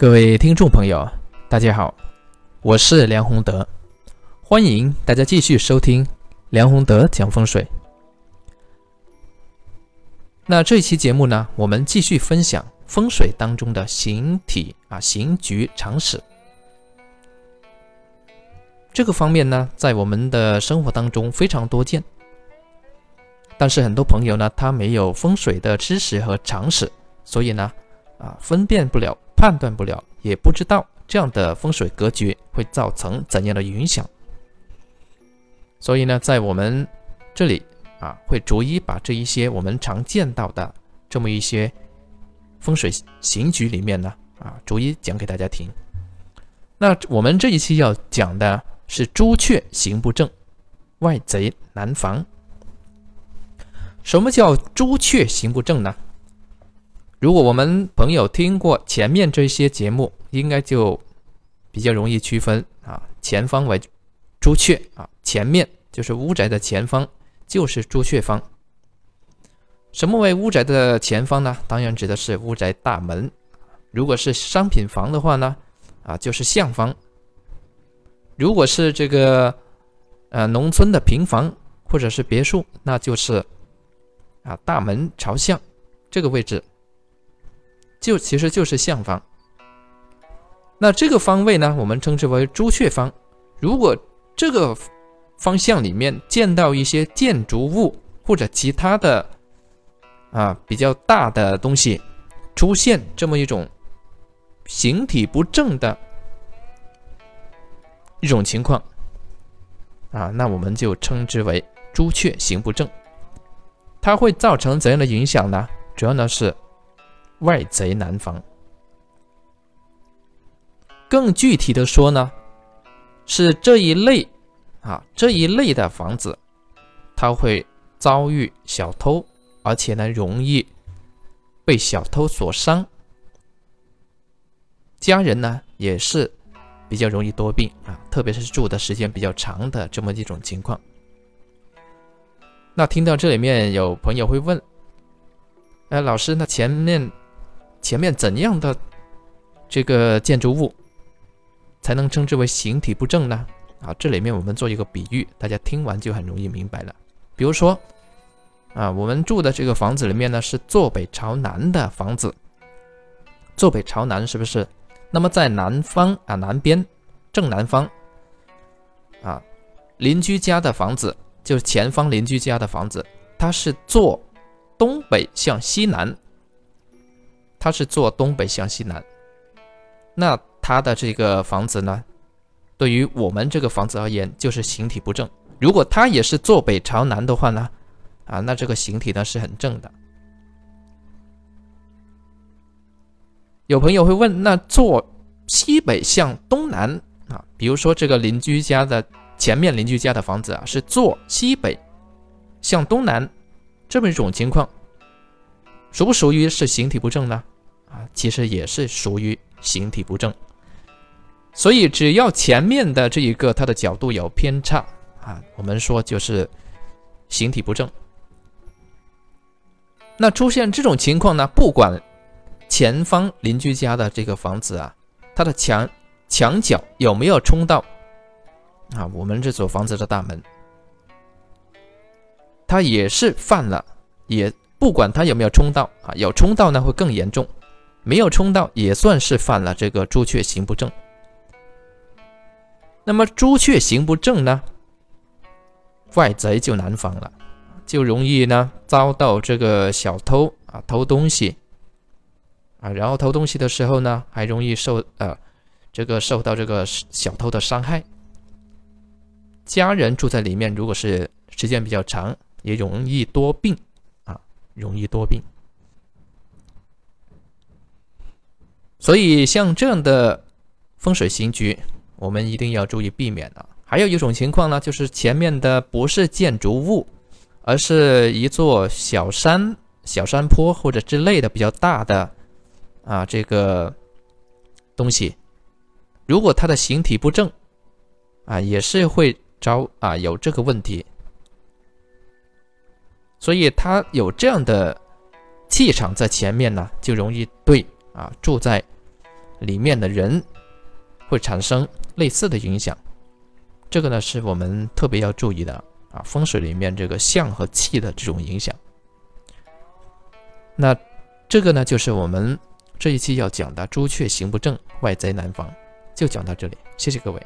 各位听众朋友，大家好，我是梁宏德，欢迎大家继续收听梁宏德讲风水。那这期节目呢，我们继续分享风水当中的形体啊形局常识。这个方面呢，在我们的生活当中非常多见，但是很多朋友呢，他没有风水的知识和常识，所以呢，啊，分辨不了、判断不了，也不知道这样的风水格局会造成怎样的影响。所以呢，在我们这里啊，会逐一把这一些我们常见到的这么一些风水形局里面呢，啊，逐一讲给大家听。那我们这一期要讲的。是朱雀行不正，外贼难防。什么叫朱雀行不正呢？如果我们朋友听过前面这些节目，应该就比较容易区分啊。前方为朱雀啊，前面就是屋宅的前方，就是朱雀方。什么为屋宅的前方呢？当然指的是屋宅大门。如果是商品房的话呢，啊，就是向方。如果是这个，呃，农村的平房或者是别墅，那就是啊，大门朝向这个位置，就其实就是向方。那这个方位呢，我们称之为朱雀方。如果这个方向里面见到一些建筑物或者其他的啊比较大的东西出现这么一种形体不正的。一种情况啊，那我们就称之为朱雀行不正，它会造成怎样的影响呢？主要呢是外贼难防。更具体的说呢，是这一类啊这一类的房子，它会遭遇小偷，而且呢容易被小偷所伤，家人呢也是。比较容易多病啊，特别是住的时间比较长的这么一种情况。那听到这里面有朋友会问：“哎，老师，那前面前面怎样的这个建筑物才能称之为形体不正呢？”啊，这里面我们做一个比喻，大家听完就很容易明白了。比如说啊，我们住的这个房子里面呢是坐北朝南的房子，坐北朝南是不是？那么在南方啊，南边正南方啊，邻居家的房子就是前方邻居家的房子，它是坐东北向西南，它是坐东北向西南。那它的这个房子呢，对于我们这个房子而言，就是形体不正。如果它也是坐北朝南的话呢，啊，那这个形体呢是很正的。有朋友会问，那坐西北向东南啊？比如说这个邻居家的前面邻居家的房子啊，是坐西北向东南，这么一种情况，属不属于是形体不正呢？啊，其实也是属于形体不正。所以只要前面的这一个它的角度有偏差啊，我们说就是形体不正。那出现这种情况呢，不管。前方邻居家的这个房子啊，它的墙墙角有没有冲到啊？我们这所房子的大门，它也是犯了，也不管他有没有冲到啊，有冲到呢会更严重，没有冲到也算是犯了这个朱雀行不正。那么朱雀行不正呢，外贼就难防了，就容易呢遭到这个小偷啊偷东西。啊，然后偷东西的时候呢，还容易受呃，这个受到这个小偷的伤害。家人住在里面，如果是时间比较长，也容易多病，容易多病。所以像这样的风水形局，我们一定要注意避免啊。还有一种情况呢，就是前面的不是建筑物，而是一座小山、小山坡或者之类的比较大的。啊，这个东西，如果它的形体不正，啊，也是会招啊有这个问题。所以它有这样的气场在前面呢，就容易对啊住在里面的人会产生类似的影响。这个呢是我们特别要注意的啊，风水里面这个相和气的这种影响。那这个呢就是我们这一期要讲的“朱雀行不正，外贼难防”，就讲到这里，谢谢各位。